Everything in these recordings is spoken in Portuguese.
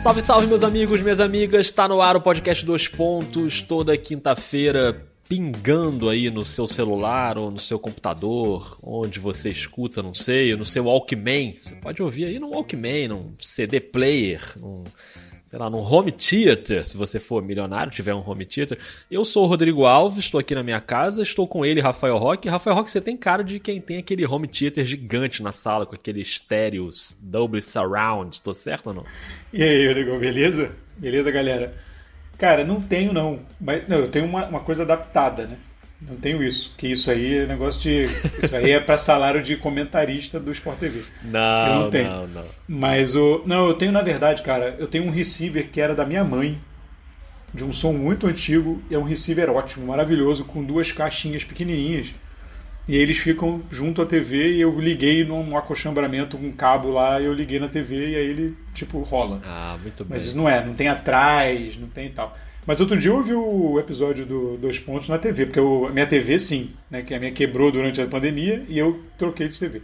Salve, salve, meus amigos, minhas amigas. Está no ar o podcast Dois Pontos, toda quinta-feira, pingando aí no seu celular ou no seu computador, onde você escuta, não sei, no seu Walkman. Você pode ouvir aí no Walkman, num CD player, num sei lá, num home theater, se você for milionário, tiver um home theater. Eu sou o Rodrigo Alves, estou aqui na minha casa, estou com ele, Rafael Roque. Rafael Roque, você tem cara de quem tem aquele home theater gigante na sala, com aquele estéreos double surround, tô certo ou não? E aí, Rodrigo, beleza? Beleza, galera? Cara, não tenho não, mas não, eu tenho uma, uma coisa adaptada, né? Não tenho isso, que isso aí é negócio de. Isso aí é para salário de comentarista do Sport TV. Não, eu não tenho. Não, não. Mas o. Não, eu tenho, na verdade, cara, eu tenho um receiver que era da minha mãe, de um som muito antigo, é um receiver ótimo, maravilhoso, com duas caixinhas pequenininhas. E eles ficam junto à TV e eu liguei num acolchambramento com um cabo lá, e eu liguei na TV e aí ele, tipo, rola. Ah, muito bem. Mas não é, não tem atrás, não tem tal. Mas outro dia eu ouvi o episódio do Dois Pontos na TV, porque eu, a minha TV sim, né? Que a minha quebrou durante a pandemia e eu troquei de TV.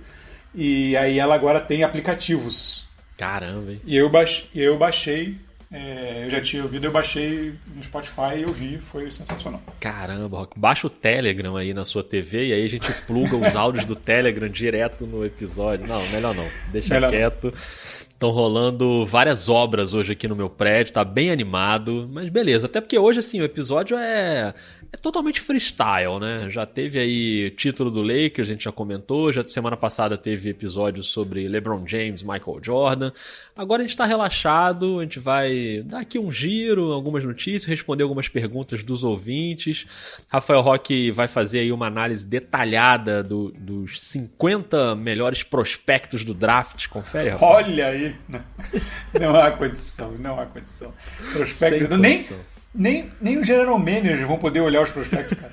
E aí ela agora tem aplicativos. Caramba, hein? E eu, baixei, eu baixei é, eu já tinha ouvido, eu baixei no Spotify e eu vi, foi sensacional. Caramba, baixa o Telegram aí na sua TV e aí a gente pluga os áudios do Telegram direto no episódio. Não, melhor não, deixa melhor quieto. Não. Estão rolando várias obras hoje aqui no meu prédio, tá bem animado, mas beleza. Até porque hoje, assim, o episódio é, é totalmente freestyle, né? Já teve aí título do Lakers, a gente já comentou, já semana passada teve episódio sobre LeBron James, Michael Jordan. Agora a gente está relaxado, a gente vai dar aqui um giro, algumas notícias, responder algumas perguntas dos ouvintes. Rafael Roque vai fazer aí uma análise detalhada do, dos 50 melhores prospectos do draft. Confere, Rafael? Olha aí! Não, não há condição, não há condição. Prospecto, nem, nem, nem os general managers vão poder olhar os prospectos, cara.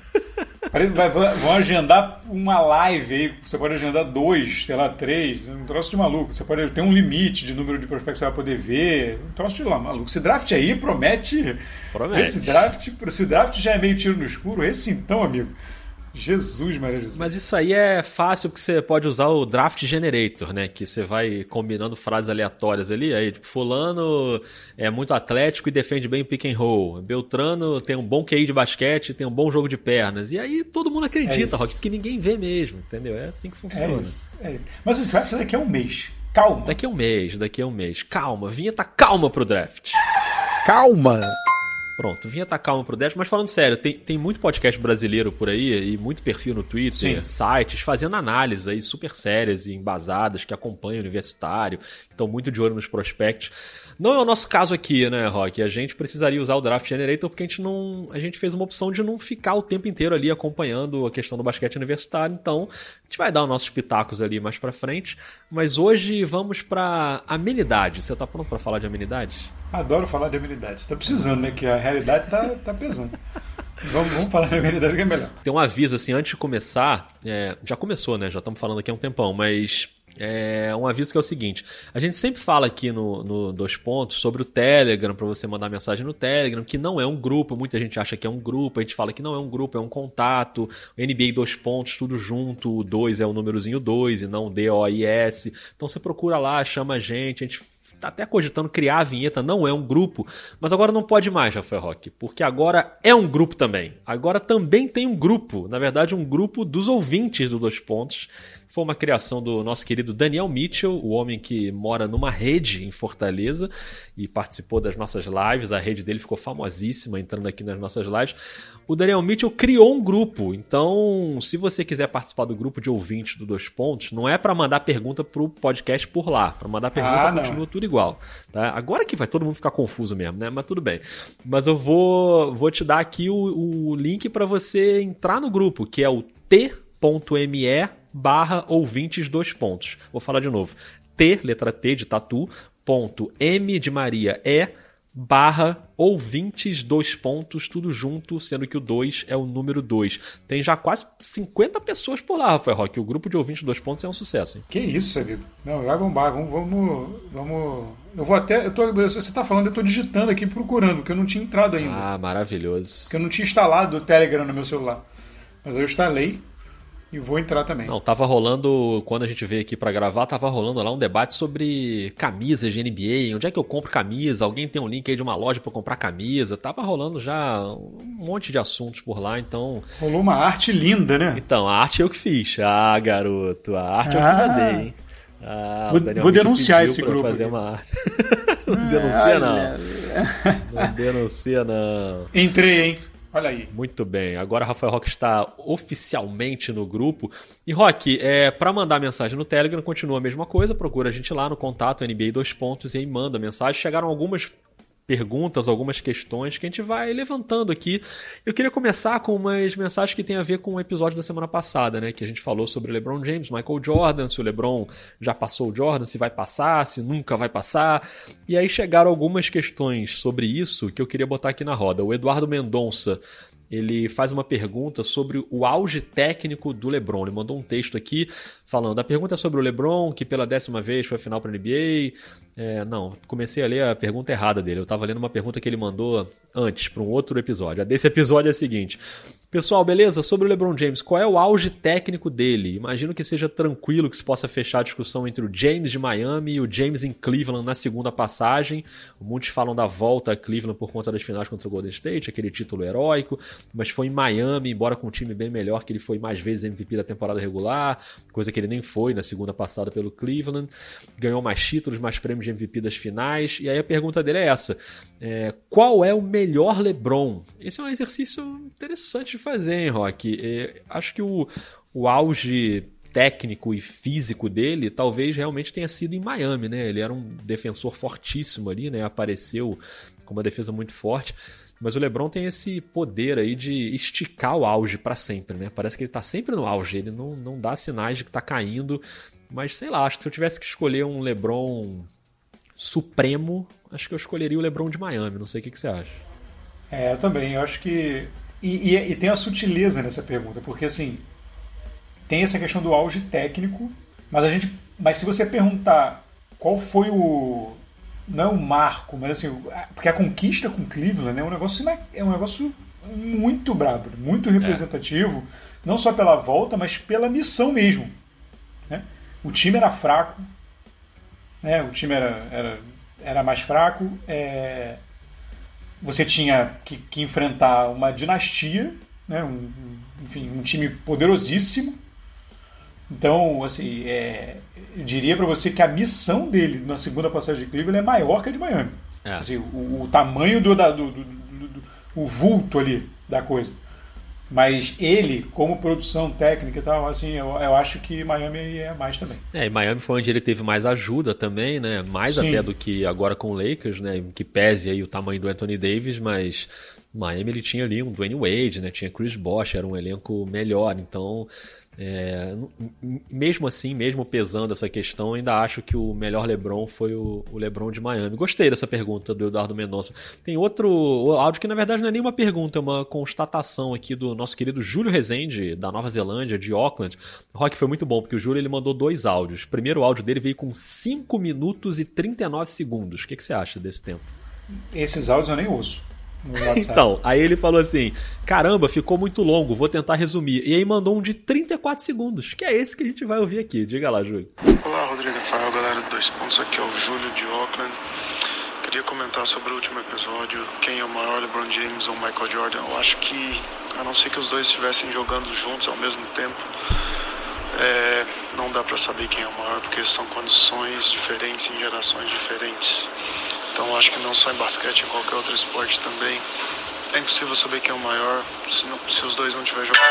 Vão agendar uma live aí, você pode agendar dois, sei lá, três, um troço de maluco. Você pode ter um limite de número de prospectos que você vai poder ver, um troço de lá, maluco. Esse draft aí promete. Promete. Esse draft, esse draft já é meio tiro no escuro, esse então, amigo. Jesus, Maria Jesus. Mas isso aí é fácil porque você pode usar o Draft Generator, né? Que você vai combinando frases aleatórias ali. Aí, tipo, fulano é muito atlético e defende bem o pick and roll. Beltrano tem um bom QI de basquete, tem um bom jogo de pernas. E aí todo mundo acredita, é Rock, porque ninguém vê mesmo, entendeu? É assim que funciona. É isso, é isso. Mas o draft daqui a um mês. Calma. Daqui a um mês, daqui a um mês. Calma, vinheta calma pro draft. Calma. Pronto, vinha estar calmo pro draft, mas falando sério, tem, tem muito podcast brasileiro por aí e muito perfil no Twitter, Sim. sites, fazendo análises aí super sérias e embasadas que acompanham o universitário, estão muito de olho nos prospectos. Não é o nosso caso aqui, né, Rock? A gente precisaria usar o Draft Generator porque a gente não. A gente fez uma opção de não ficar o tempo inteiro ali acompanhando a questão do basquete universitário. Então, a gente vai dar os nossos pitacos ali mais pra frente. Mas hoje vamos pra amenidade. Você tá pronto para falar de amenidade? Adoro falar de amenidade. Tá precisando, né? Que a realidade tá, tá pesando. Vamos, vamos, falar de amenidade que é melhor. Tem um aviso assim, antes de começar, é, já começou, né? Já estamos falando aqui há um tempão, mas é um aviso que é o seguinte: a gente sempre fala aqui no, no Dois Pontos sobre o Telegram, para você mandar mensagem no Telegram, que não é um grupo, muita gente acha que é um grupo, a gente fala que não é um grupo, é um contato. NBA Dois Pontos, tudo junto, o 2 é o númerozinho 2 e não D-O-I-S. Então você procura lá, chama a gente, a gente tá até cogitando criar a vinheta, não é um grupo, mas agora não pode mais, Rafael Roque, porque agora é um grupo também. Agora também tem um grupo, na verdade, um grupo dos ouvintes do Dois Pontos foi uma criação do nosso querido Daniel Mitchell, o homem que mora numa rede em Fortaleza e participou das nossas lives. A rede dele ficou famosíssima entrando aqui nas nossas lives. O Daniel Mitchell criou um grupo. Então, se você quiser participar do grupo de ouvintes do Dois Pontos, não é para mandar pergunta pro podcast por lá. Para mandar pergunta, ah, continua tudo igual. Tá? Agora que vai todo mundo ficar confuso mesmo, né? Mas tudo bem. Mas eu vou, vou te dar aqui o, o link para você entrar no grupo, que é o t.me barra ouvintes dois pontos. Vou falar de novo. T, letra T de tatu, ponto M de Maria E, barra ouvintes dois pontos, tudo junto, sendo que o 2 é o número 2. Tem já quase 50 pessoas por lá, Rafael Roque. O grupo de ouvintes dois pontos é um sucesso. Hein? Que isso, amigo. Não, vai bombar. Vamos, vamos, vamos. Eu vou até. Eu tô, você está falando, eu estou digitando aqui procurando, porque eu não tinha entrado ainda. Ah, maravilhoso. Porque eu não tinha instalado o Telegram no meu celular. Mas eu instalei E vou entrar também. Não, tava rolando, quando a gente veio aqui para gravar, tava rolando lá um debate sobre camisas de NBA. Onde é que eu compro camisa? Alguém tem um link aí de uma loja para comprar camisa? Tava rolando já um monte de assuntos por lá, então. Rolou uma arte linda, né? Então, a arte eu que fiz. Ah, garoto, a arte ah. eu que ah. mandei, hein? Ah, vou, vou denunciar esse grupo. Fazer uma arte. não denuncia, não. Não denuncia, não. Entrei, hein? Olha aí. Muito bem. Agora Rafael Roque está oficialmente no grupo. E Roque, é, para mandar mensagem no Telegram continua a mesma coisa. Procura a gente lá no contato NBA dois pontos e aí manda mensagem. Chegaram algumas perguntas, algumas questões que a gente vai levantando aqui. Eu queria começar com umas mensagens que tem a ver com o episódio da semana passada, né? Que a gente falou sobre LeBron James, Michael Jordan, se o LeBron já passou o Jordan, se vai passar, se nunca vai passar. E aí chegaram algumas questões sobre isso que eu queria botar aqui na roda. O Eduardo Mendonça ele faz uma pergunta sobre o auge técnico do LeBron. Ele mandou um texto aqui falando: a pergunta é sobre o LeBron, que pela décima vez foi a final para a NBA. É, não, comecei a ler a pergunta errada dele. Eu estava lendo uma pergunta que ele mandou antes, para um outro episódio. A desse episódio é a seguinte: Pessoal, beleza? Sobre o LeBron James, qual é o auge técnico dele? Imagino que seja tranquilo que se possa fechar a discussão entre o James de Miami e o James em Cleveland na segunda passagem. Muitos falam da volta a Cleveland por conta das finais contra o Golden State, aquele título heróico, mas foi em Miami, embora com um time bem melhor, que ele foi mais vezes MVP da temporada regular, coisa que ele nem foi na segunda passada pelo Cleveland. Ganhou mais títulos, mais prêmios de MVP das finais. E aí a pergunta dele é essa: é, qual é o melhor LeBron? Esse é um exercício interessante de fazer, hein, Rock? É, acho que o, o auge técnico e físico dele talvez realmente tenha sido em Miami, né? Ele era um defensor fortíssimo ali, né? Apareceu com uma defesa muito forte. Mas o LeBron tem esse poder aí de esticar o auge para sempre, né? Parece que ele tá sempre no auge, ele não, não dá sinais de que tá caindo. Mas sei lá, acho que se eu tivesse que escolher um LeBron supremo, acho que eu escolheria o LeBron de Miami. Não sei o que, que você acha. É, eu também. Eu acho que e, e, e, tem a sutileza nessa pergunta, porque assim, tem essa questão do auge técnico, mas a gente. Mas se você perguntar qual foi o. Não é o marco, mas assim, porque a conquista com Cleveland é um negócio, é um negócio muito brabo, muito representativo, é. não só pela volta, mas pela missão mesmo. Né? O time era fraco, né? o time era, era, era mais fraco, é, você tinha que, que enfrentar uma dinastia, né? um, enfim, um time poderosíssimo. Então, assim, é, eu diria para você que a missão dele na segunda passagem de Cleveland é maior que a de Miami. É. Assim, o, o, tamanho do, da, do, do, do, do, o vulto ali da coisa. Mas ele, como produção técnica e tal, assim, eu, eu acho que Miami é mais também. É, e Miami foi onde ele teve mais ajuda também, né? Mais Sim. até do que agora com o Lakers, né? Que pese aí o tamanho do Anthony Davis, mas Miami ele tinha ali um Dwayne Wade, né? Tinha Chris Bosh, era um elenco melhor, então é, mesmo assim, mesmo pesando essa questão, ainda acho que o melhor LeBron foi o, o LeBron de Miami. Gostei dessa pergunta do Eduardo Mendonça. Tem outro áudio que na verdade não é nem uma pergunta, é uma constatação aqui do nosso querido Júlio Rezende, da Nova Zelândia, de Auckland. O Rock foi muito bom, porque o Júlio ele mandou dois áudios. O primeiro áudio dele veio com 5 minutos e 39 segundos. O que, que você acha desse tempo? Esses áudios eu nem uso. Então, aí ele falou assim: caramba, ficou muito longo, vou tentar resumir. E aí mandou um de 34 segundos, que é esse que a gente vai ouvir aqui. Diga lá, Júlio. Olá, Rodrigo Rafael, galera do Dois Pontos, aqui é o Júlio de Auckland. Queria comentar sobre o último episódio: quem é o maior, LeBron James ou Michael Jordan? Eu acho que, a não ser que os dois estivessem jogando juntos ao mesmo tempo, é, não dá para saber quem é o maior, porque são condições diferentes em gerações diferentes. Então acho que não só em basquete, em qualquer outro esporte também. É impossível saber quem é o maior se, não, se os dois não estiverem jogando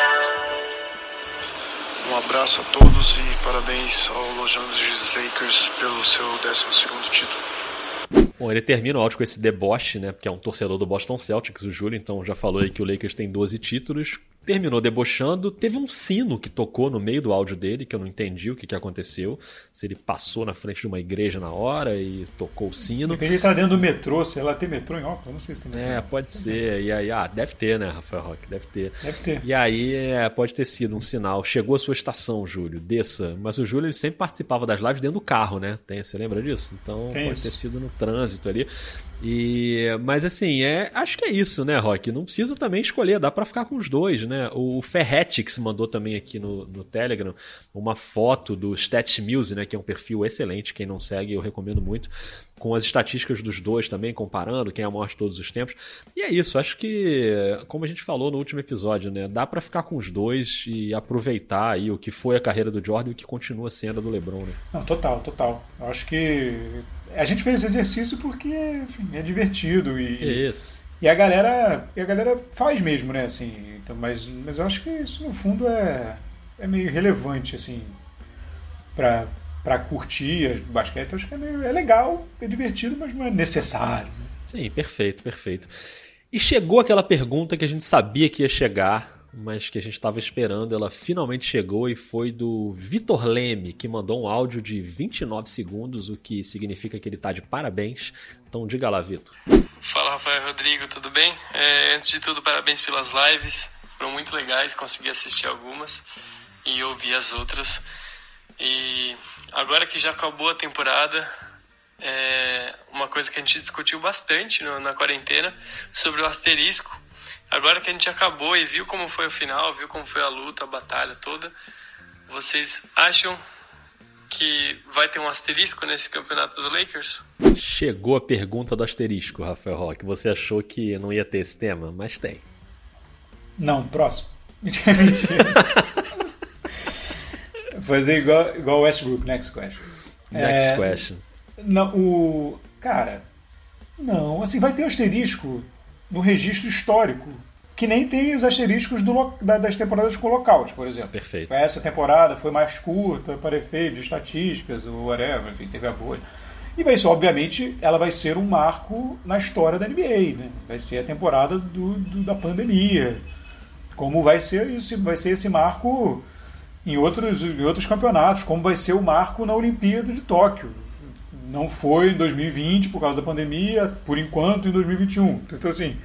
Um abraço a todos e parabéns ao Los Angeles Lakers pelo seu 12 título. Bom, ele termina o áudio com esse deboche, né? Porque é um torcedor do Boston Celtics, o Júlio, então já falou aí que o Lakers tem 12 títulos terminou debochando. Teve um sino que tocou no meio do áudio dele, que eu não entendi o que, que aconteceu. Se ele passou na frente de uma igreja na hora e tocou o sino. Ele tá dentro do metrô, sei lá, tem metrô em Auckland, não sei se tem metrô. É, pode ser. E aí, ah, deve ter, né, Rafael Roque? Deve ter. Deve ter. E aí, é, pode ter sido um sinal. Chegou a sua estação, Júlio, desça. Mas o Júlio, ele sempre participava das lives dentro do carro, né? Tem, você lembra disso? Então, tem pode isso. ter sido no trânsito ali. E, mas assim, é, acho que é isso, né, Rock? Não precisa também escolher, dá para ficar com os dois, né? O Ferretix mandou também aqui no, no Telegram uma foto do Stats Muse, né? Que é um perfil excelente, quem não segue eu recomendo muito com as estatísticas dos dois também, comparando quem é a maior de todos os tempos. E é isso, acho que, como a gente falou no último episódio, né, dá para ficar com os dois e aproveitar aí o que foi a carreira do Jordan e o que continua sendo a do LeBron, né? Não, total, total. Eu acho que a gente fez esse exercício porque enfim, é divertido e isso. E a galera, e a galera faz mesmo, né, assim, então, mas, mas eu acho que isso no fundo é, é meio relevante, assim, para para curtir basquete, acho que é, meio, é legal, é divertido, mas não é necessário. Né? Sim, perfeito, perfeito. E chegou aquela pergunta que a gente sabia que ia chegar, mas que a gente estava esperando, ela finalmente chegou e foi do Vitor Leme, que mandou um áudio de 29 segundos, o que significa que ele está de parabéns. Então diga lá, Vitor. Fala, Rafael Rodrigo, tudo bem? É, antes de tudo, parabéns pelas lives, foram muito legais, consegui assistir algumas e ouvir as outras. E agora que já acabou a temporada, é uma coisa que a gente discutiu bastante no, na quarentena sobre o asterisco. Agora que a gente acabou e viu como foi o final, viu como foi a luta, a batalha toda, vocês acham que vai ter um asterisco nesse campeonato do Lakers? Chegou a pergunta do asterisco, Rafael Roque. Você achou que não ia ter esse tema, mas tem. Não, próximo. Fazer igual, igual Westbrook, next question. Next é, question. Não, o. Cara, não, assim, vai ter asterisco no registro histórico. Que nem tem os asteriscos do, da, das temporadas com lockout, por exemplo. Perfeito. Essa temporada foi mais curta, para efeito de estatísticas, ou whatever, enfim, teve a bolha. E vai ser, obviamente, ela vai ser um marco na história da NBA, né? Vai ser a temporada do, do da pandemia. Como vai ser isso? Vai ser esse marco em outros, em outros campeonatos, como vai ser o marco na Olimpíada de Tóquio. Não foi em 2020 por causa da pandemia, por enquanto em 2021. Então, assim.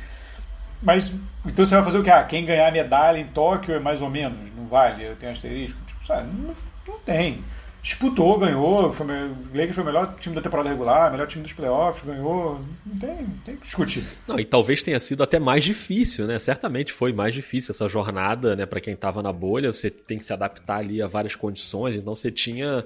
Mas. Então você vai fazer o quê? Ah, quem ganhar medalha em Tóquio é mais ou menos? Não vale? Eu tenho asterisco? Tipo, sabe? Não, não tem disputou, ganhou, foi, Lakers foi o melhor time da temporada regular, melhor time dos playoffs, ganhou, não tem, não tem que discutir. Não, e talvez tenha sido até mais difícil, né? Certamente foi mais difícil essa jornada, né, para quem estava na bolha, você tem que se adaptar ali a várias condições, então você tinha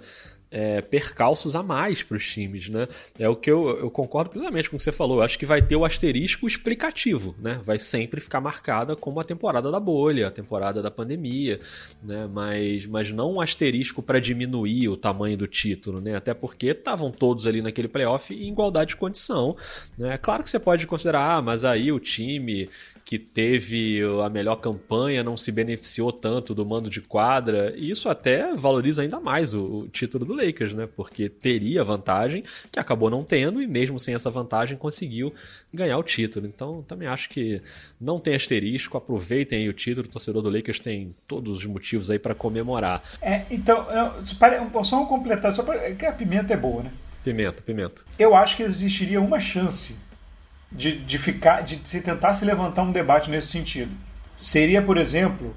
é, percalços a mais para os times, né? É o que eu, eu concordo plenamente com o que você falou. Eu acho que vai ter o asterisco explicativo, né? Vai sempre ficar marcada como a temporada da bolha, a temporada da pandemia, né? Mas, mas não um asterisco para diminuir o tamanho do título, né? Até porque estavam todos ali naquele playoff em igualdade de condição, né? Claro que você pode considerar, ah, mas aí o time que teve a melhor campanha não se beneficiou tanto do mando de quadra, e isso até valoriza ainda mais o, o, título do Lakers, né? Porque teria vantagem, que acabou não tendo, e mesmo sem essa vantagem conseguiu ganhar o título. Então também acho que não tem asterisco, aproveitem aí o título, o torcedor do Lakers tem todos os motivos aí para comemorar. É, então, eu, só um completar, só para que a pimenta é boa, né? Pimenta, pimenta. Eu acho que existiria uma chance de, de ficar, de se tentar se levantar um debate nesse sentido. Seria, por exemplo,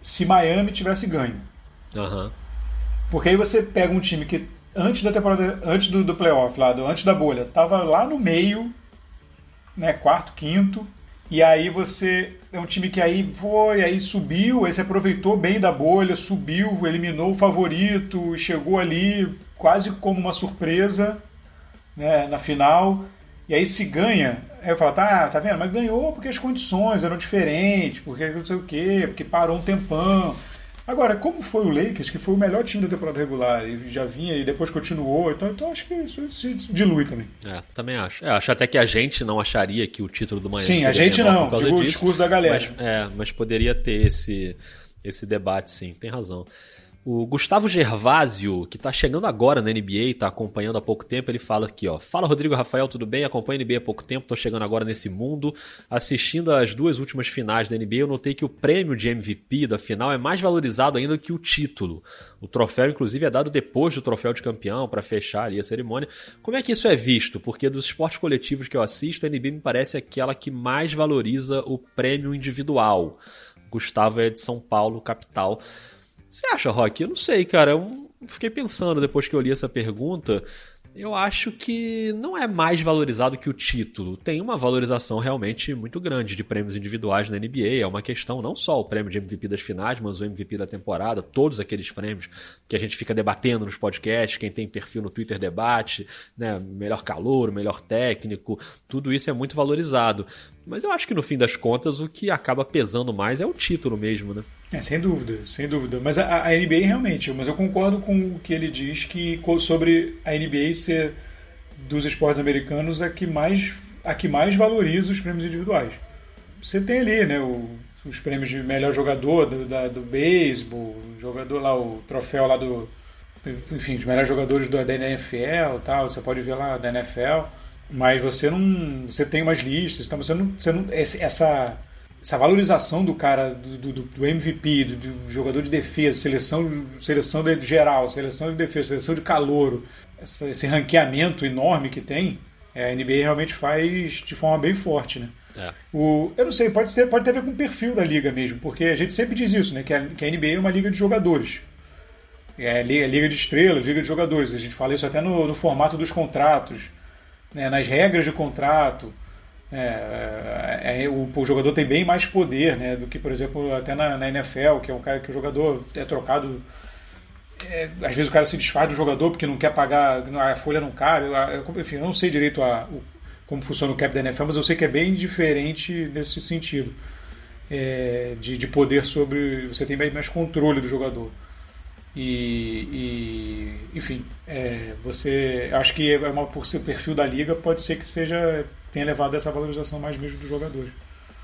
se Miami tivesse ganho. Uhum. Porque aí você pega um time que antes da temporada, antes do, do playoff, lá, do, antes da bolha, tava lá no meio, né, quarto, quinto, e aí você é um time que aí foi, aí subiu, aí se aproveitou bem da bolha, subiu, eliminou o favorito, chegou ali quase como uma surpresa, né, na final. E aí se ganha, aí eu falo, tá, tá vendo? Mas ganhou porque as condições eram diferentes, porque não sei o quê, porque parou um tempão. Agora, como foi o Lakers, que foi o melhor time da temporada regular, e já vinha e depois continuou, então, então acho que isso se dilui também. É, também acho. É, acho até que a gente não acharia que o título do Miami Sim, a gente não, digo disso, o discurso da galera. Mas, é, mas poderia ter esse, esse debate, sim, tem razão. O Gustavo Gervásio, que está chegando agora na NBA, está acompanhando há pouco tempo, ele fala aqui, ó. Fala Rodrigo Rafael, tudo bem? Acompanho a NBA há pouco tempo, estou chegando agora nesse mundo. Assistindo as duas últimas finais da NBA, eu notei que o prêmio de MVP da final é mais valorizado ainda que o título. O troféu, inclusive, é dado depois do troféu de campeão, para fechar ali a cerimônia. Como é que isso é visto? Porque dos esportes coletivos que eu assisto, a NBA me parece aquela que mais valoriza o prêmio individual. Gustavo é de São Paulo, capital. Você acha, Rock? Eu não sei, cara. Eu fiquei pensando depois que eu li essa pergunta. eu acho que não é mais valorizado que o título. Tem uma valorização realmente muito grande de prêmios individuais na NBA. É uma questão não só o prêmio de MVP das finais, mas o MVP da temporada, todos aqueles prêmios que a gente fica debatendo nos podcasts, quem tem perfil no Twitter debate, né? Melhor calor, melhor técnico, tudo isso é muito valorizado. Mas eu acho que no fim das contas o que acaba pesando mais é o título mesmo, né? É, sem dúvida, sem dúvida. Mas a, a, NBA realmente, mas eu concordo com o que ele diz que sobre a NBA ser dos esportes americanos a que mais a que mais valoriza os prêmios individuais. Você tem ali, né, o, os prêmios de melhor jogador do, da, do beisebol, jogador lá, o troféu lá do. Enfim, os melhores jogadores do, da NFL tal, você pode ver lá da NFL, mas você não. Você tem umas listas, então você não. Você não essa essa valorização do cara, do, do, do MVP, do, do, jogador de defesa, seleção, seleção de geral, seleção de defesa, seleção de calouro, essa, esse ranqueamento enorme que tem, é, a NBA realmente faz de forma bem forte, né? É. O, eu não sei, pode ter, pode ter a ver com o perfil da liga mesmo, porque a gente sempre diz isso, né? Que a, que a NBA é uma liga de jogadores. É liga, liga de estrelas, liga de jogadores. A gente fala isso até no, no formato dos contratos, né? nas regras de contrato. É, é, é, o, o, jogador tem bem mais poder né, do que, por exemplo, até na, na NFL, que é um cara que o jogador é trocado. É, às vezes o cara se desfaz do jogador porque não quer pagar, a folha não cabe. Enfim, eu não sei direito a, o, como funciona o cap da NFL, mas eu sei que é bem diferente nesse sentido. É, de, de poder sobre. Você tem bem mais controle do jogador. E, e, enfim, é, você acho que é uma, por ser perfil da liga pode ser que seja tenha levado essa valorização mais mesmo dos jogadores.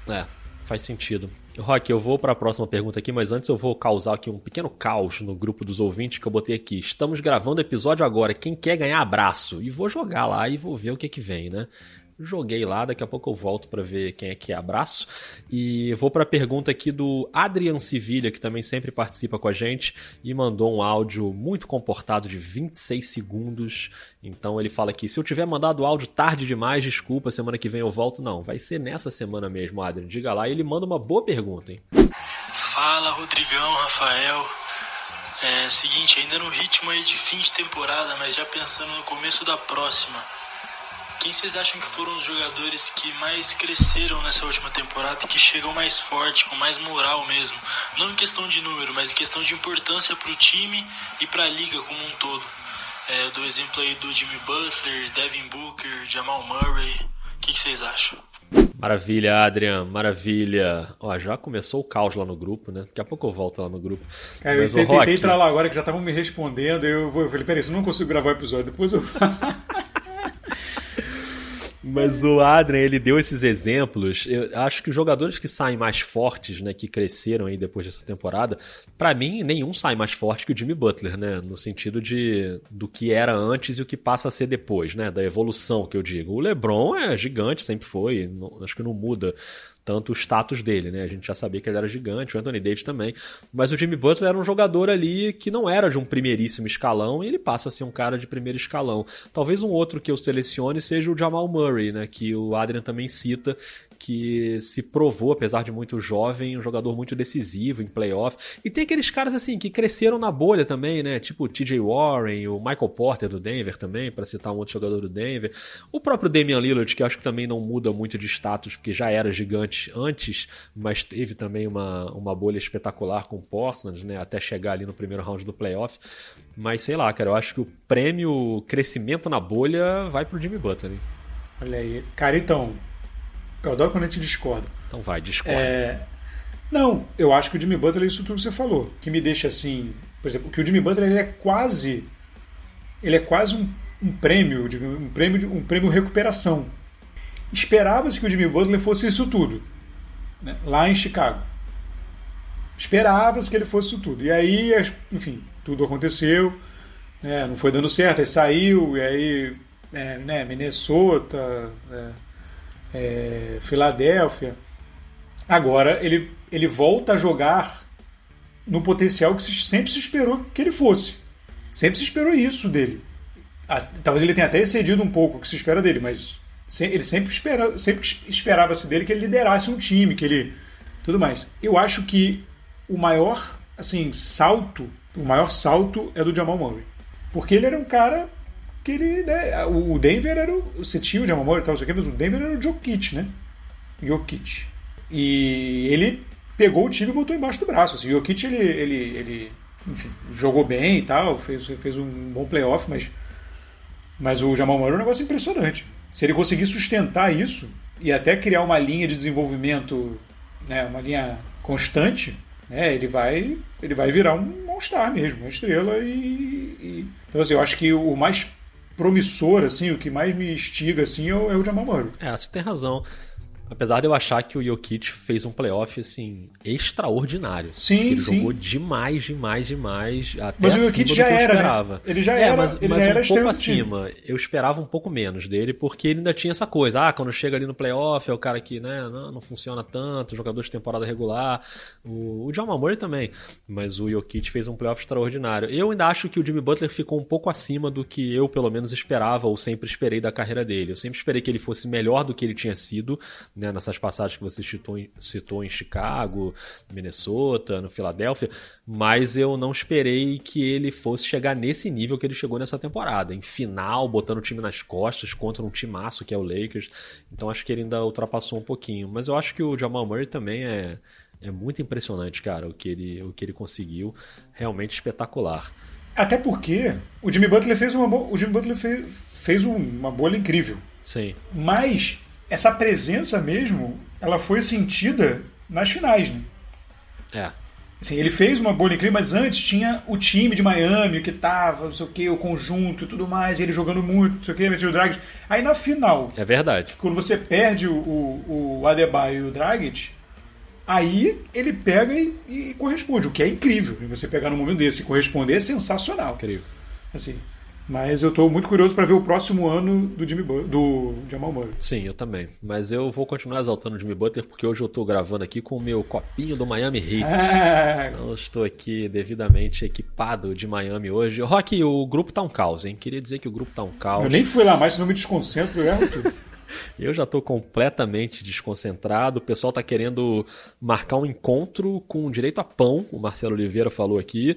É, faz sentido. Rock, eu vou para a próxima pergunta aqui, mas antes eu vou causar aqui um pequeno caos no grupo dos ouvintes que eu botei aqui. Estamos gravando episódio agora. Quem quer ganhar abraço? E vou jogar lá e vou ver o que que vem, né? Joguei lá, daqui a pouco eu volto para ver quem é que é abraço. E vou para a pergunta aqui do Adrian Civilha, que também sempre participa com a gente e mandou um áudio muito comportado de 26 segundos. Então ele fala aqui: se eu tiver mandado áudio tarde demais, desculpa, semana que vem eu volto. Não, vai ser nessa semana mesmo, Adrian. Diga lá. E ele manda uma boa pergunta, hein? Fala, Rodrigão, Rafael. É seguinte, ainda no ritmo aí de fim de temporada, mas já pensando no começo da próxima. Quem vocês acham que foram os jogadores que mais cresceram nessa última temporada e que chegam mais forte, com mais moral mesmo? Não em questão de número, mas em questão de importância para o time e para a liga como um todo. É, do exemplo aí do Jimmy Butler, Devin Booker, Jamal Murray. O que, que vocês acham? Maravilha, Adrian, maravilha. Ó, já começou o caos lá no grupo, né? Daqui a pouco eu volto lá no grupo. Cara, Mas, eu tentei, entrar lá agora que já estavam me respondendo. Eu, eu falei, peraí, se eu não consigo gravar o episódio, depois eu. Mas o Adrian, ele deu esses exemplos. Eu acho que os jogadores que saem mais fortes, né, que cresceram aí depois dessa temporada, para mim, nenhum sai mais forte que o Jimmy Butler, né, no sentido de do que era antes e o que passa a ser depois, né, da evolução que eu digo. O LeBron é gigante, sempre foi, acho que não muda tanto o status dele, né? A gente já sabia que ele era gigante, o Anthony Davis também. Mas o Jimmy Butler era um jogador ali que não era de um primeiríssimo escalão e ele passa a ser um cara de primeiro escalão. Talvez um outro que eu selecione seja o Jamal Murray, né? Que o Adrian também cita, que se provou, apesar de muito jovem, um jogador muito decisivo em playoff. E tem aqueles caras assim que cresceram na bolha também, né? Tipo o TJ Warren, o Michael Porter do Denver também, para citar um outro jogador do Denver. O próprio Damian Lillard, que acho que também não muda muito de status, porque já era gigante antes, mas teve também uma, uma bolha espetacular com o Portland, né? Até chegar ali no primeiro round do playoff. Mas sei lá, cara, eu acho que o prêmio crescimento na bolha vai pro Jimmy Butler. Hein? Olha aí. Cara, então, eu adoro quando a gente discorda. Então vai, discorda. É... Não, eu acho que o Jimmy Butler é isso tudo que você falou. Que me deixa assim. Por exemplo, que o Jimmy Butler ele é quase. Ele é quase um, um prêmio, um prêmio, um prêmio recuperação. Esperava-se que o Jimmy Butler fosse isso tudo. Né? Lá em Chicago. Esperava-se que ele fosse isso tudo. E aí, enfim, tudo aconteceu. Né? Não foi dando certo, aí saiu, e aí é, né, Minnesota. É, é, Filadélfia. Agora ele, ele volta a jogar no potencial que sempre se esperou que ele fosse. Sempre se esperou isso dele. Talvez ele tenha até excedido um pouco o que se espera dele, mas ele sempre, espera, sempre esperava-se dele que ele liderasse um time, que ele. tudo mais. Eu acho que o maior assim salto, o maior salto é do Jamal Murray. Porque ele era um cara que ele, né, o Denver era o, você tinha o Jamal Murray e tal, mas o Denver era o Jokic, né? Jokic. E ele pegou o time e botou embaixo do braço. Assim, o Jokic, ele, ele, ele enfim, jogou bem e tal, fez, fez um bom playoff, mas, mas o Jamal Murray é um negócio impressionante. Se ele conseguir sustentar isso e até criar uma linha de desenvolvimento, né, uma linha constante, né, ele vai ele vai virar um All-Star mesmo, uma estrela e, e, então assim, eu acho que o mais promissor assim, o que mais me instiga assim é o, é o Jamal Murray. É, você tem razão. Apesar de eu achar que o Jokic fez um playoff assim extraordinário. Sim, ele sim. jogou demais, demais, demais. Até mas o Jokic já era, esperava. Né? Ele já é, era, mas, ele mas já um era pouco acima. Eu esperava um pouco menos dele, porque ele ainda tinha essa coisa. Ah, quando chega ali no playoff, é o cara que né, não, não funciona tanto, jogador de temporada regular. O, o Jamal Murray também. Mas o Jokic fez um playoff extraordinário. Eu ainda acho que o Jimmy Butler ficou um pouco acima do que eu, pelo menos, esperava ou sempre esperei da carreira dele. Eu sempre esperei que ele fosse melhor do que ele tinha sido né, nessas passagens que você citou, citou em Chicago, Minnesota, no Filadélfia, mas eu não esperei que ele fosse chegar nesse nível que ele chegou nessa temporada, em final, botando o time nas costas contra um timaço que é o Lakers. Então acho que ele ainda ultrapassou um pouquinho. Mas eu acho que o Jamal Murray também é, é muito impressionante, cara, o que ele, o que ele conseguiu. Realmente espetacular. Até porque o Jimmy Butler fez uma, o Jimmy Butler fez, fez uma bolha incrível. Sim. Mas essa presença mesmo, ela foi sentida nas finais, né? É. Assim, ele fez uma bolha incrível, mas antes tinha o time de Miami que tava, não sei o que, o conjunto e tudo mais, ele jogando muito, não sei o que, meteu o Dragic. Aí na final. É verdade. Quando você perde o, o, o Adebayo e o Dragic, aí ele pega e, e, corresponde, o que é incrível. Você pegar num momento desse e corresponder é sensacional. Incrível. Assim, mas eu estou muito curioso para ver o próximo ano do Jimmy Butler, do Jamal Murray. Sim, eu também. Mas eu vou continuar exaltando o Jimmy Butler porque hoje eu estou gravando aqui com o meu copinho do Miami Heat. Ah. Então eu estou aqui devidamente equipado de Miami hoje. Rock, o grupo tá um caos, hein? Queria dizer que o grupo tá um caos. Eu nem fui lá mais, senão me desconcentro, tudo. Eu já estou completamente desconcentrado. O pessoal está querendo marcar um encontro com direito a pão. O Marcelo Oliveira falou aqui.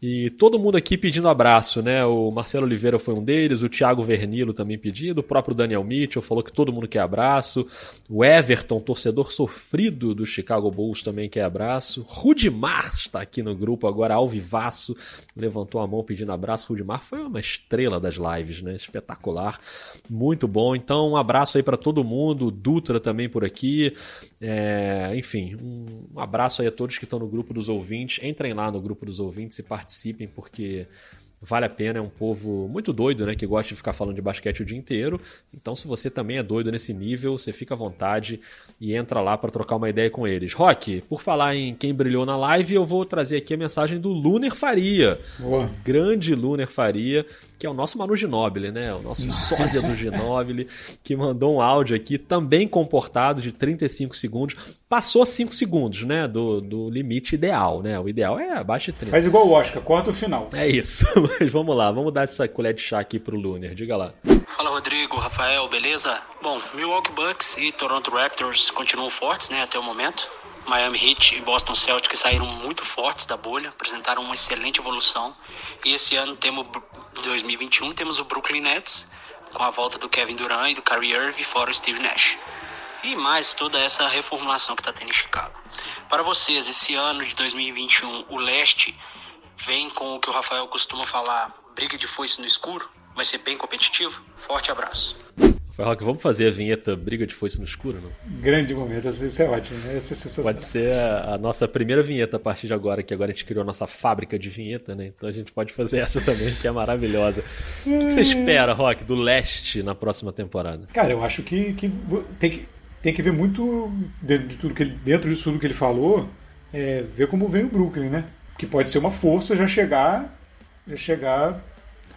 E todo mundo aqui pedindo abraço, né? O Marcelo Oliveira foi um deles, o Thiago Vernilo também pedindo, o próprio Daniel Mitchell falou que todo mundo quer abraço. O Everton, torcedor sofrido do Chicago Bulls, também quer abraço. Rudimar está aqui no grupo agora, ao vivaço, levantou a mão pedindo abraço. Rudimar foi uma estrela das lives, né? Espetacular. Muito bom. Então, um abraço aí para todo mundo. Dutra também por aqui. É, enfim, um abraço aí a todos que estão no grupo dos ouvintes. Entrem lá no grupo dos ouvintes e participem, porque vale a pena, é um povo muito doido, né, que gosta de ficar falando de basquete o dia inteiro. Então, se você também é doido nesse nível, você fica à vontade e entra lá para trocar uma ideia com eles. Rock, por falar em quem brilhou na live, eu vou trazer aqui a mensagem do Luner Faria. Boa. Grande Luner Faria, que é o nosso Manu Ginóbili, né? O nosso sósia do Ginóbili, que mandou um áudio aqui, também comportado, de 35 segundos. Passou 5 segundos, né? Do, do limite ideal, né? O ideal é abaixo de 30. Faz igual o Oscar, corta o final. É isso. Mas vamos lá, vamos dar essa colher de chá aqui pro Luner. Diga lá. Fala Rodrigo, Rafael, beleza? Bom, Milwaukee Bucks e Toronto Raptors continuam fortes, né, até o momento. Miami Heat e Boston Celtics saíram muito fortes da bolha, apresentaram uma excelente evolução. E esse ano temos 2021 temos o Brooklyn Nets com a volta do Kevin Durant e do Kyrie Irving fora o Steve Nash. E mais toda essa reformulação que está tendo em Chicago. Para vocês, esse ano de 2021, o leste vem com o que o Rafael costuma falar, briga de foice no escuro? Vai ser bem competitivo? Forte abraço. Rock, vamos fazer a vinheta Briga de Foice no Escuro, não? Grande momento, isso é ótimo, né? Isso é sensacional. Pode ser a, a, nossa primeira vinheta a partir de agora, que agora a gente criou a nossa fábrica de vinheta, né? Então a gente pode fazer essa também, que é maravilhosa. O que, que você espera, Rock, do leste na próxima temporada? Cara, eu acho que, que tem que tem que ver muito dentro, de tudo que ele, dentro disso tudo que ele falou, é, ver como vem o Brooklyn, né? Que pode ser uma força já chegar, já chegar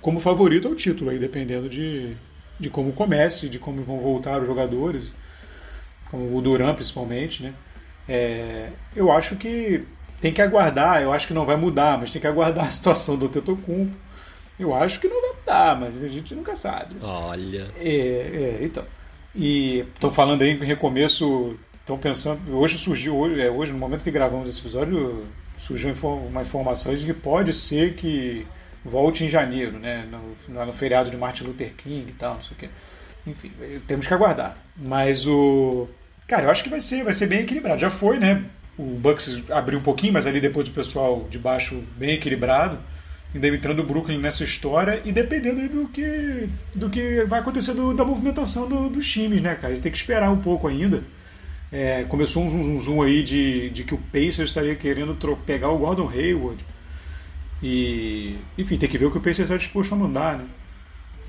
como favorito ao título aí, dependendo de, de como comece, de como vão voltar os jogadores, como o Duran principalmente, né? É, eu acho que tem que aguardar, eu acho que não vai mudar, mas tem que aguardar a situação do Tetocumpo. Eu acho que não vai mudar, mas a gente nunca sabe. Olha. É, é então. E estão falando aí em recomeço, estão pensando, hoje surgiu, hoje, é, hoje no momento que gravamos esse episódio, surgiu uma informação de que pode ser que volte em janeiro, né? No, no feriado de Martin Luther King e tal, não sei o quê. Enfim, temos que aguardar. Mas o. Cara, eu acho que vai ser, vai ser bem equilibrado. Já foi, né? O Bucks abriu um pouquinho, mas ali depois o pessoal de baixo bem equilibrado. Entrando o Brooklyn nessa história e dependendo do que, do que vai acontecer do, da movimentação do, dos times, né, cara? A gente tem que esperar um pouco ainda. É, começou um zoom, zoom, zoom aí de, de que o Pacers estaria querendo pegar o Gordon Hayward. E, enfim, tem que ver o que o Pacers está disposto a mandar, né?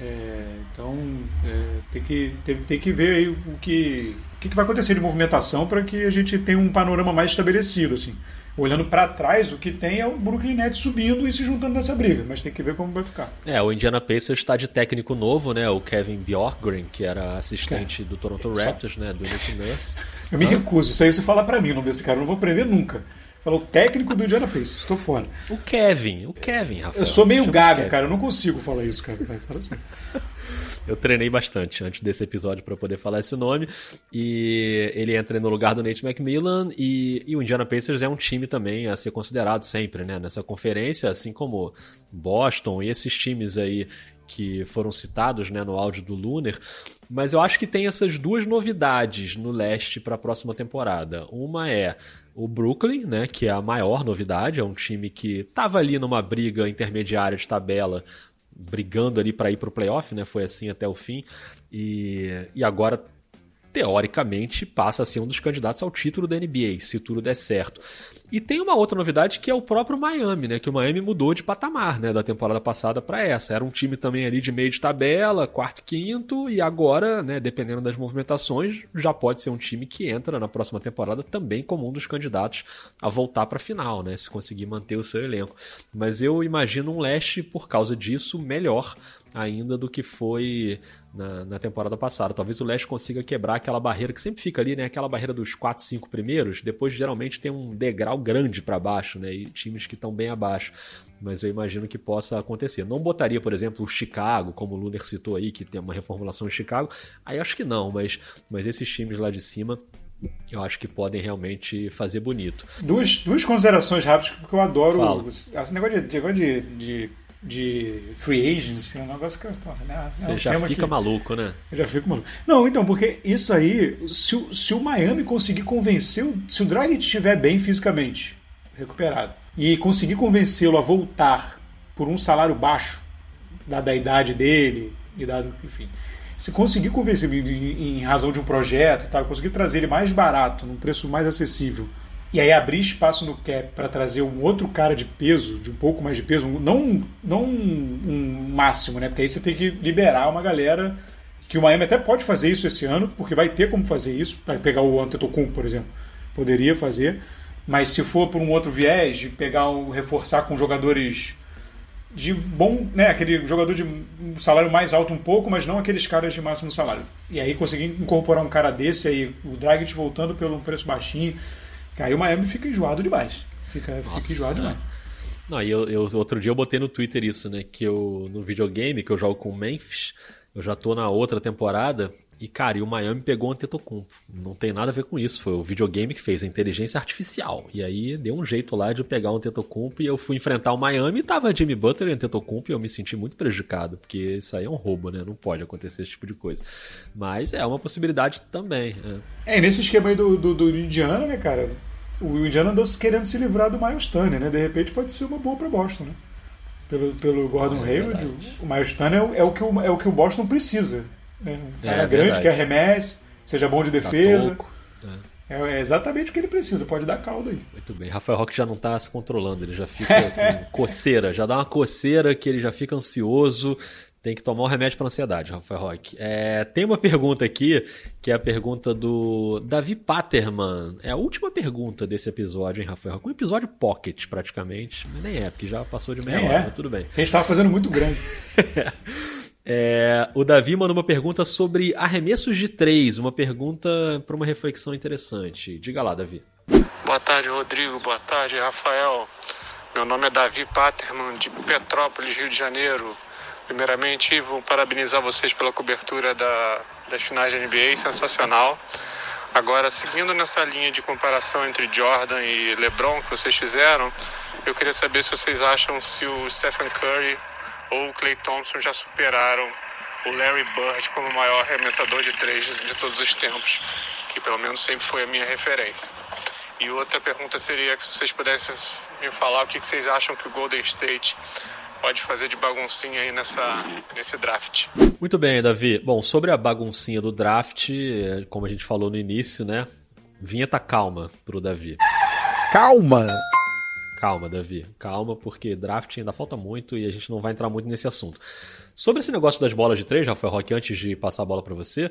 É, então, é, tem, que, tem, tem, que ver aí o que, o que vai acontecer de movimentação para que a gente tenha um panorama mais estabelecido, assim. Olhando para trás, o que tem é o Brooklyn Nets subindo e se juntando nessa briga, mas tem que ver como vai ficar. É, o Indiana Pacers está de técnico novo, né? O Kevin Bjorkgren, que era assistente é. do Toronto Raptors, né? Do Nick Nurse. Eu me recuso, isso aí você fala para mim, o nome desse cara, eu não vou aprender nunca. Falou técnico do Indiana Pacers, estou fora. O Kevin, o Kevin, Rafael. Eu sou meio gago, cara, eu não consigo falar isso, cara. Fala assim. Eu treinei bastante antes desse episódio para poder falar esse nome. E ele entra no lugar do Nate McMillan. E, e, o Indiana Pacers é um time também a ser considerado sempre, né? Nessa conferência, assim como Boston e esses times aí que foram citados né, no áudio do Lunar. Mas eu acho que tem essas duas novidades no leste para a próxima temporada. Uma é o Brooklyn, né, que é a maior novidade, é um time que estava ali numa briga intermediária de tabela, brigando ali para ir para o playoff, né, foi assim até o fim, e, e agora teoricamente passa a ser um dos candidatos ao título da NBA, se tudo der certo. E tem uma outra novidade que é o próprio Miami, né? Que o Miami mudou de patamar, né? Da temporada passada para essa. Era um time também ali de meio de tabela, quarto, quinto, e agora, né? Dependendo das movimentações, já pode ser um time que entra na próxima temporada também como um dos candidatos a voltar para a final, né? Se conseguir manter o seu elenco. Mas eu imagino um leste por causa disso melhor ainda do que foi na, na, temporada passada. Talvez o Leste consiga quebrar aquela barreira que sempre fica ali, né? Aquela barreira dos 4, 5 primeiros. Depois, geralmente, tem um degrau grande para baixo, né? E times que estão bem abaixo. Mas eu imagino que possa acontecer. Não botaria, por exemplo, o Chicago, como o Luner citou aí, que tem uma reformulação em Chicago. Aí acho que não, mas, mas esses times lá de cima eu acho que podem realmente fazer bonito. Duas, duas considerações rápidas, porque eu adoro Fala. esse negócio de, negócio de, de de free agency, é um negócio que. né, Você é um já fica que, maluco, né? Eu já fico maluco. Não, então, porque isso aí, se, o, se o Miami conseguir convencer, se o Dragic estiver bem fisicamente, recuperado, e conseguir convencê-lo a voltar por um salário baixo, dada a idade dele, e dado, enfim. Se conseguir convencer em, em razão de um projeto, tá, conseguir trazer ele mais barato, num preço mais acessível, e aí abrir espaço no cap para trazer um outro cara de peso, de um pouco mais de peso, não, não um, um, máximo, né? Porque aí você tem que liberar uma galera que o Miami até pode fazer isso esse ano, porque vai ter como fazer isso, para pegar o Antetokounmpo, por exemplo. Poderia fazer, mas se for por um outro viés, de pegar um, reforçar com jogadores de bom, né, aquele jogador de salário mais alto um pouco, mas não aqueles caras de máximo salário. E aí conseguir incorporar um cara desse aí, o Dragic voltando pelo preço baixinho, Aí o Miami fica enjoado demais. Fica, Nossa, fica enjoado é. demais. Não, e eu, eu, outro dia eu botei no Twitter isso, né? Que eu, no videogame que eu jogo com o Memphis, eu já tô na outra temporada. E, cara, e o Miami pegou um Antetokounmpo. Não tem nada a ver com isso. Foi o videogame que fez, a inteligência artificial. E aí deu um jeito lá de pegar um Antetokounmpo e eu fui enfrentar o Miami e tava Jimmy Butler e Antetokounmpo e eu me senti muito prejudicado, porque isso aí é um roubo, né? Não pode acontecer esse tipo de coisa. Mas é uma possibilidade também. É, é nesse esquema aí do, do, do Indiana, né, cara? O Indiana andou querendo se livrar do Miles Turner, né? De repente pode ser uma boa para Boston, né? Pelo, pelo Gordon é Hayward, o Miles Turner é, é, o que o, é o que o Boston precisa. Né? Um cara é, grande, que arremesse, seja bom de defesa. É. é. exatamente o que ele precisa, pode dar caldo aí. Muito bem. Rafael Roque já não está se controlando, ele já fica com coceira, já dá uma coceira que ele já fica ansioso, tem que tomar um remédio para ansiedade, Rafael Roque. É, tem uma pergunta aqui, que é a pergunta do Davi Paterman. É a última pergunta desse episódio, hein, Rafael Roque? Um episódio pocket, praticamente. Mas nem é, porque já passou de meia é, hora, é. tudo bem. A gente estava fazendo muito grande. é, o Davi mandou uma pergunta sobre arremessos de três. Uma pergunta para uma reflexão interessante. Diga lá, Davi. Boa tarde, Rodrigo. Boa tarde, Rafael. Meu nome é Davi Paterman, de Petrópolis, Rio de Janeiro. Primeiramente, vou parabenizar vocês pela cobertura da, das finais da NBA, sensacional. Agora, seguindo nessa linha de comparação entre Jordan e LeBron que vocês fizeram, eu queria saber se vocês acham se o Stephen Curry ou o Clay Thompson já superaram o Larry Bird como o maior arremessador de três de todos os tempos, que pelo menos sempre foi a minha referência. E outra pergunta seria que vocês pudessem me falar o que vocês acham que o Golden State pode fazer de baguncinha aí nessa, nesse draft. Muito bem, Davi. Bom, sobre a baguncinha do draft, como a gente falou no início, né? Vinheta calma pro Davi. Calma! Calma, Davi. Calma, porque draft ainda falta muito e a gente não vai entrar muito nesse assunto. Sobre esse negócio das bolas de três, Rafael Roque, antes de passar a bola para você,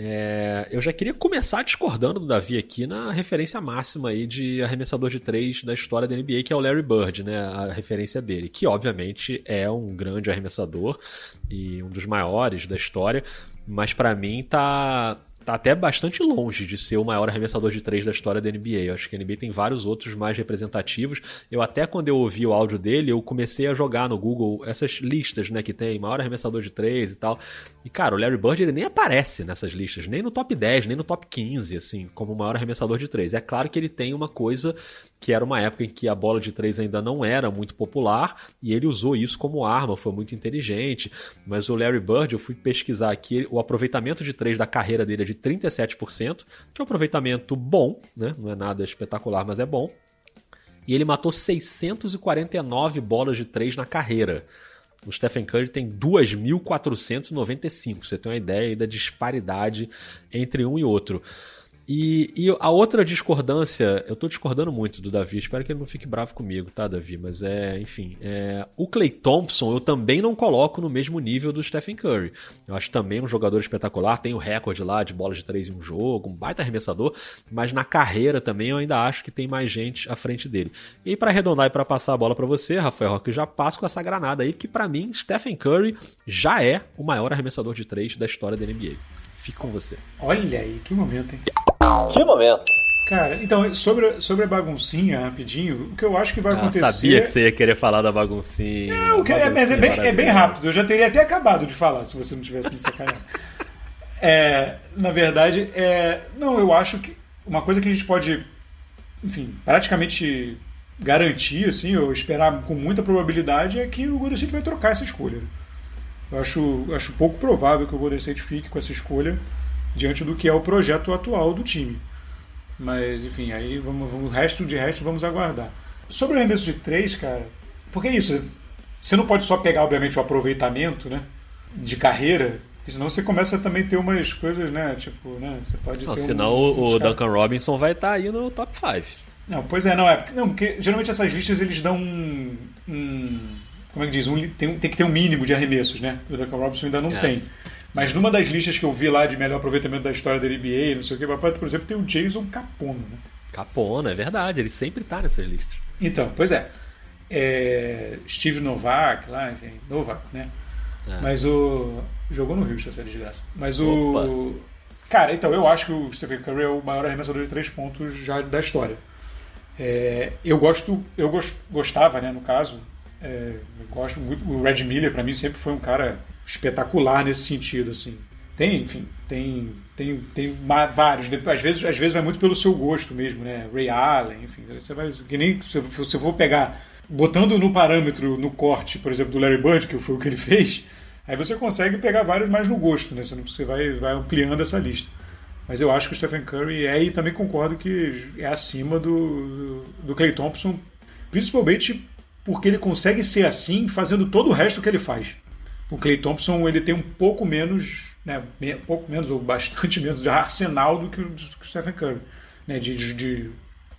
é, eu já queria começar discordando do Davi aqui na referência máxima aí de arremessador de três da história da NBA, que é o Larry Bird, né? A referência dele, que obviamente é um grande arremessador e um dos maiores da história, mas para mim tá tá até bastante longe de ser o maior arremessador de três da história da NBA. Eu acho que a NBA tem vários outros mais representativos. Eu até quando eu ouvi o áudio dele, eu comecei a jogar no Google essas listas, né, que tem maior arremessador de três e tal. E cara, o Larry Bird ele nem aparece nessas listas, nem no top 10, nem no top 15, assim, como o maior arremessador de três. É claro que ele tem uma coisa que era uma época em que a bola de três ainda não era muito popular e ele usou isso como arma, foi muito inteligente. Mas o Larry Bird, eu fui pesquisar aqui, o aproveitamento de três da carreira dele é de 37%, que é um aproveitamento bom, né? não é nada espetacular, mas é bom. E ele matou 649 bolas de três na carreira. O Stephen Curry tem 2.495. Você tem uma ideia da disparidade entre um e outro. E, e, a outra discordância, eu tô discordando muito do Davi, espero que ele não fique bravo comigo, tá, Davi? Mas é, enfim, é, o Clay Thompson eu também não coloco no mesmo nível do Stephen Curry. Eu acho também um jogador espetacular, tem o recorde lá de bolas de três em um jogo, um baita arremessador, mas na carreira também eu ainda acho que tem mais gente à frente dele. E para arredondar e para passar a bola para você, Rafael Roque, já passo com essa granada aí, que para mim, Stephen Curry já é o maior arremessador de três da história da NBA. Fique com você. Olha aí, que momento, hein? Que momento. Cara, então, sobre, sobre a baguncinha, rapidinho, o que eu acho que vai ah, acontecer. Eu sabia que você ia querer falar da baguncinha. Não, que, é, mas é bem, é bem rápido. Eu já teria até acabado de falar se você não tivesse me sacaneado. é, na verdade, é, não, eu acho que uma coisa que a gente pode, enfim, praticamente garantir, assim, ou esperar com muita probabilidade, é que o Golden State vai trocar essa escolha. Eu acho, acho pouco provável que o Golden State fique com essa escolha diante do que é o projeto atual do time. Mas, enfim, aí vamos, vamos o resto de resto vamos aguardar. Sobre o arremesso de três, cara, porque é isso, você não pode só pegar, obviamente, o aproveitamento né, de carreira, porque senão você começa também a ter umas coisas, né? Tipo, né? Você pode não, ter senão um, o Duncan Robinson vai estar tá aí no top 5. Não, pois é, não, é porque, não, porque geralmente essas listas eles dão um. um como é que diz? Um, tem, tem que ter um mínimo de arremessos, né? O Duncan Robinson ainda não é. tem. Mas numa das listas que eu vi lá de melhor aproveitamento da história da NBA, não sei o que, papai, por exemplo, tem o Jason Capona. Né? Capona, é verdade, ele sempre tá nessas listas. Então, pois é. é Steve Novak, lá, enfim, Novak, né? É. Mas o. Jogou no Rio essa desgraça. Mas o. Opa. Cara, então, eu acho que o Stephen Curry é o maior arremessador de três pontos já da história. É, eu gosto, eu gostava, né, no caso, é, gosto muito. O Red Miller, para mim, sempre foi um cara espetacular nesse sentido, assim. Tem, enfim, tem, tem, tem vários. Às vezes, às vezes vai muito pelo seu gosto mesmo, né? Ray Allen, enfim. Você vai, que nem se você for pegar, botando no parâmetro, no corte, por exemplo, do Larry Bird, que foi o que ele fez, aí você consegue pegar vários mais no gosto, né? Você vai, vai ampliando essa lista. Mas eu acho que o Stephen Curry é, e também concordo que é acima do, do Clay Thompson, principalmente porque ele consegue ser assim fazendo todo o resto que ele faz. O Clay Thompson ele tem um pouco menos, né, um pouco menos ou bastante menos de arsenal do que o, do que o Stephen Curry, né, de, de,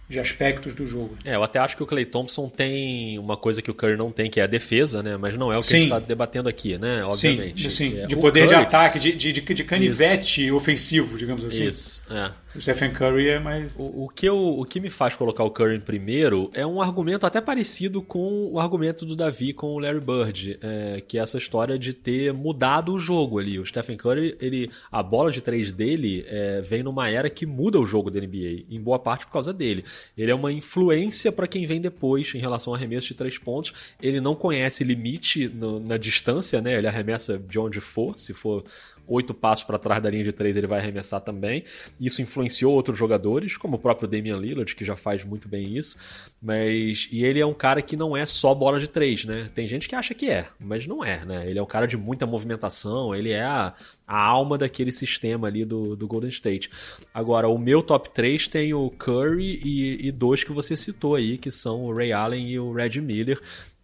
de aspectos do jogo. É, eu até acho que o Clay Thompson tem uma coisa que o Curry não tem, que é a defesa, né? Mas não é o que sim. a gente está debatendo aqui, né? Obviamente. Sim, sim. É, de poder Curry... de ataque, de, de, de canivete Isso. ofensivo, digamos assim. Isso, é. O Stephen Curry é mais. O, o, que eu, o que me faz colocar o Curry em primeiro é um argumento até parecido com o argumento do Davi com o Larry Bird, é, que é essa história de ter mudado o jogo ali. O Stephen Curry, ele, a bola de três dele é, vem numa era que muda o jogo da NBA, em boa parte por causa dele. Ele é uma influência para quem vem depois em relação a arremesso de três pontos. Ele não conhece limite no, na distância, né? Ele arremessa de onde for, se for oito passos para trás da linha de três, ele vai arremessar também. Isso influenciou outros jogadores, como o próprio Damian Lillard, que já faz muito bem isso. Mas. E ele é um cara que não é só bola de três, né? Tem gente que acha que é, mas não é, né? Ele é um cara de muita movimentação, ele é a, a alma daquele sistema ali do, do Golden State. Agora, o meu top 3 tem o Curry e, e dois que você citou aí, que são o Ray Allen e o Red Miller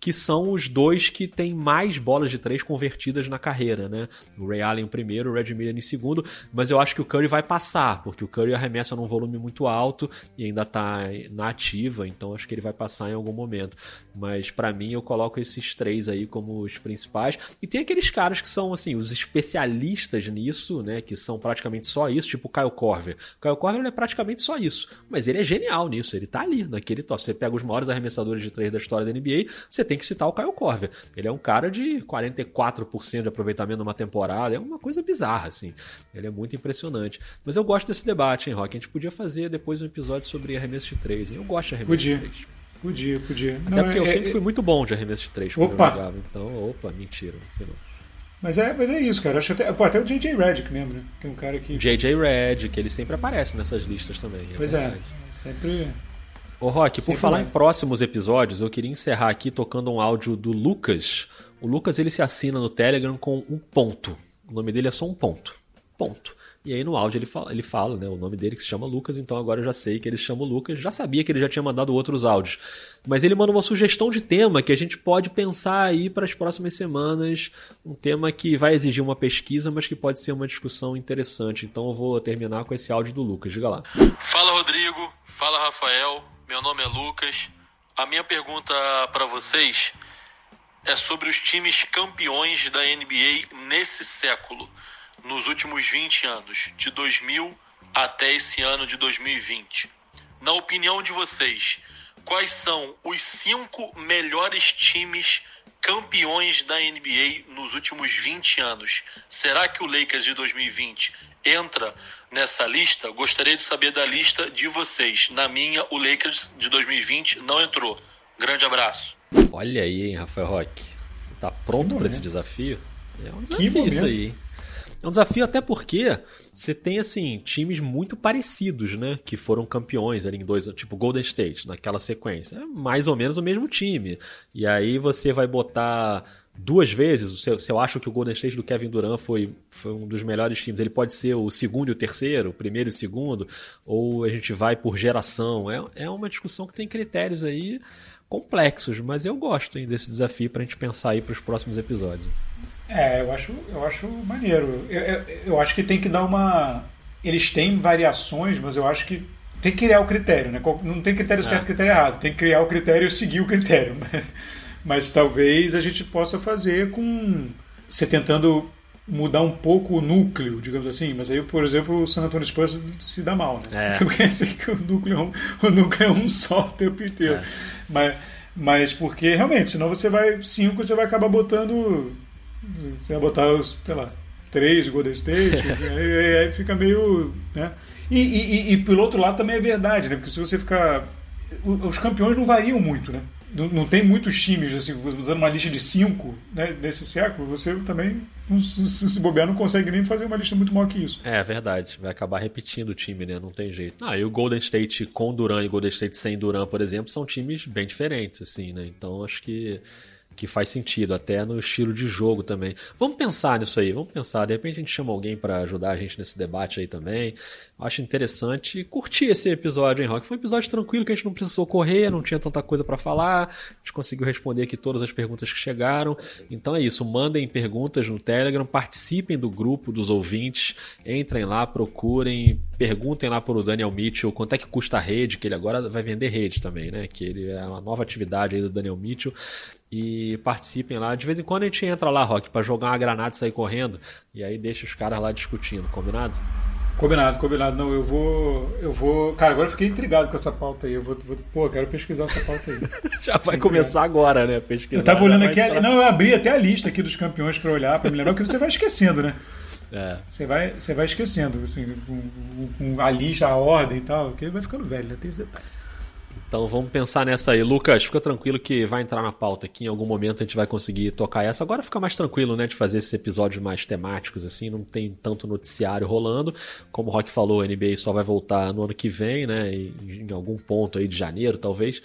que são os dois que têm mais bolas de três convertidas na carreira, né? O Ray Allen em primeiro, o Red Miller em segundo, mas eu acho que o Curry vai passar, porque o Curry arremessa num volume muito alto e ainda tá na ativa, então acho que ele vai passar em algum momento. Mas para mim eu coloco esses três aí como os principais. E tem aqueles caras que são assim, os especialistas nisso, né, que são praticamente só isso, tipo o Kyle Korver. O Kyle Korver é praticamente só isso, mas ele é genial nisso, ele tá ali naquele top. Você pega os maiores arremessadores de três da história da NBA, você tem tem que citar o Caio Corver. Ele é um cara de 44% de aproveitamento numa temporada, é uma coisa bizarra, assim. Ele é muito impressionante. Mas eu gosto desse debate, hein, Rock? A gente podia fazer depois um episódio sobre arremesso de 3, hein? Eu gosto de arremesso podia. de 3. Podia, podia. Até Não, porque é, eu sempre é, fui muito bom de arremesso de 3 quando opa. eu jogava. Então, opa, mentira, não não. Mas é, mas é isso, cara. Acho até, pô, até o J.J. Redick mesmo, né? Que é um cara que. J.J. Redick, ele sempre aparece nessas listas também. É pois verdade. é, sempre. Ô Rock, por falar em próximos episódios, eu queria encerrar aqui tocando um áudio do Lucas. O Lucas ele se assina no Telegram com um ponto. O nome dele é só um ponto. Ponto. E aí no áudio ele fala, ele fala, né, o nome dele que se chama Lucas, então agora eu já sei que ele se chama Lucas. Já sabia que ele já tinha mandado outros áudios. Mas ele manda uma sugestão de tema que a gente pode pensar aí para as próximas semanas. Um tema que vai exigir uma pesquisa, mas que pode ser uma discussão interessante. Então eu vou terminar com esse áudio do Lucas. Diga lá. Fala Rodrigo, fala Rafael. Meu nome é Lucas. A minha pergunta para vocês é sobre os times campeões da NBA nesse século, nos últimos 20 anos, de 2000 até esse ano de 2020. Na opinião de vocês, quais são os cinco melhores times campeões da NBA nos últimos 20 anos? Será que o Lakers de 2020 entra nessa lista, gostaria de saber da lista de vocês. Na minha, o Lakers de 2020 não entrou. Grande abraço. Olha aí, hein, Rafael Roque. Você tá pronto para esse desafio? É um desafio isso aí. É um desafio até porque você tem assim times muito parecidos, né, que foram campeões ali em dois, tipo Golden State, naquela sequência. É mais ou menos o mesmo time. E aí você vai botar duas vezes. Se eu, se eu acho que o Golden State do Kevin Durant foi, foi um dos melhores times, ele pode ser o segundo e o terceiro, o primeiro e o segundo, ou a gente vai por geração. É, é uma discussão que tem critérios aí complexos, mas eu gosto hein, desse desafio para a gente pensar aí para os próximos episódios. É, eu acho, eu acho maneiro. Eu, eu, eu, acho que tem que dar uma. Eles têm variações, mas eu acho que tem que criar o critério, né? Não tem critério certo e critério errado. Tem que criar o critério e seguir o critério. Mas talvez a gente possa fazer com você tentando mudar um pouco o núcleo, digamos assim. Mas aí, por exemplo, o San Antonio Spurs se dá mal, né? É. Porque assim que o núcleo, é um, o núcleo é um só o tempo inteiro. É. Mas, mas porque realmente, senão você vai cinco, você vai acabar botando, você vai botar, sei lá, três de Golden State, aí, aí, fica meio, né? E, e, e, pelo outro lado também é verdade, né? Porque se você ficar os campeões não variam muito, né? Não, não tem muitos times, assim, usando uma lista de cinco né, nesse século, você também, se, se bobear, não consegue nem fazer uma lista muito maior que isso. É, verdade. Vai acabar repetindo o time, né? Não tem jeito. Ah, e o Golden State com Duran e o Golden State sem Duran, por exemplo, são times bem diferentes, assim, né? Então acho que que faz sentido, até no estilo de jogo também. Vamos pensar nisso aí, vamos pensar. De repente a gente chama alguém para ajudar a gente nesse debate aí também. Acho interessante curtir esse episódio, hein, Rock? Foi um episódio tranquilo que a gente não precisou correr, não tinha tanta coisa para falar. A gente conseguiu responder aqui todas as perguntas que chegaram. Então é isso, mandem perguntas no Telegram, participem do grupo dos ouvintes, entrem lá, procurem, perguntem lá para o Daniel Mitchell quanto é que custa a rede, que ele agora vai vender rede também, né? Que ele é uma nova atividade aí do Daniel Mitchell e participem lá. De vez em quando a gente entra lá, Rock, para jogar uma granada e sair correndo. E aí deixa os caras lá discutindo, combinado? Combinado, combinado. Não, eu vou. Eu vou. Cara, agora eu fiquei intrigado com essa pauta aí. Eu vou. vou pô, eu quero pesquisar essa pauta aí. Já vai começar agora, né? Pesquisar. Eu tava olhando aqui. A... Não, eu abri até a lista aqui dos campeões para olhar, para me lembrar, porque você vai esquecendo, né? É. Você, vai, você vai esquecendo, assim, com, com a lista, a ordem e tal, que vai ficando velho, né? Tem esse detalhe. Então vamos pensar nessa aí. Lucas, fica tranquilo que vai entrar na pauta aqui. Em algum momento a gente vai conseguir tocar essa. Agora fica mais tranquilo, né? De fazer esses episódios mais temáticos, assim. Não tem tanto noticiário rolando. Como o Rock falou, a NBA só vai voltar no ano que vem, né? Em algum ponto aí de janeiro, talvez.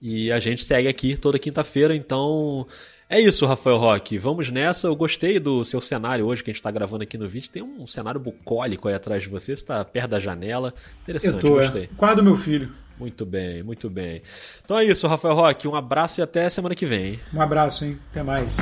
E a gente segue aqui toda quinta-feira, então. É isso, Rafael Roque. Vamos nessa. Eu gostei do seu cenário hoje que a gente está gravando aqui no vídeo. Tem um cenário bucólico aí atrás de você. Você está perto da janela. Interessante, Eu tô, gostei. É. Quadro meu filho. Muito bem, muito bem. Então é isso, Rafael Roque. Um abraço e até semana que vem. Um abraço, hein? Até mais.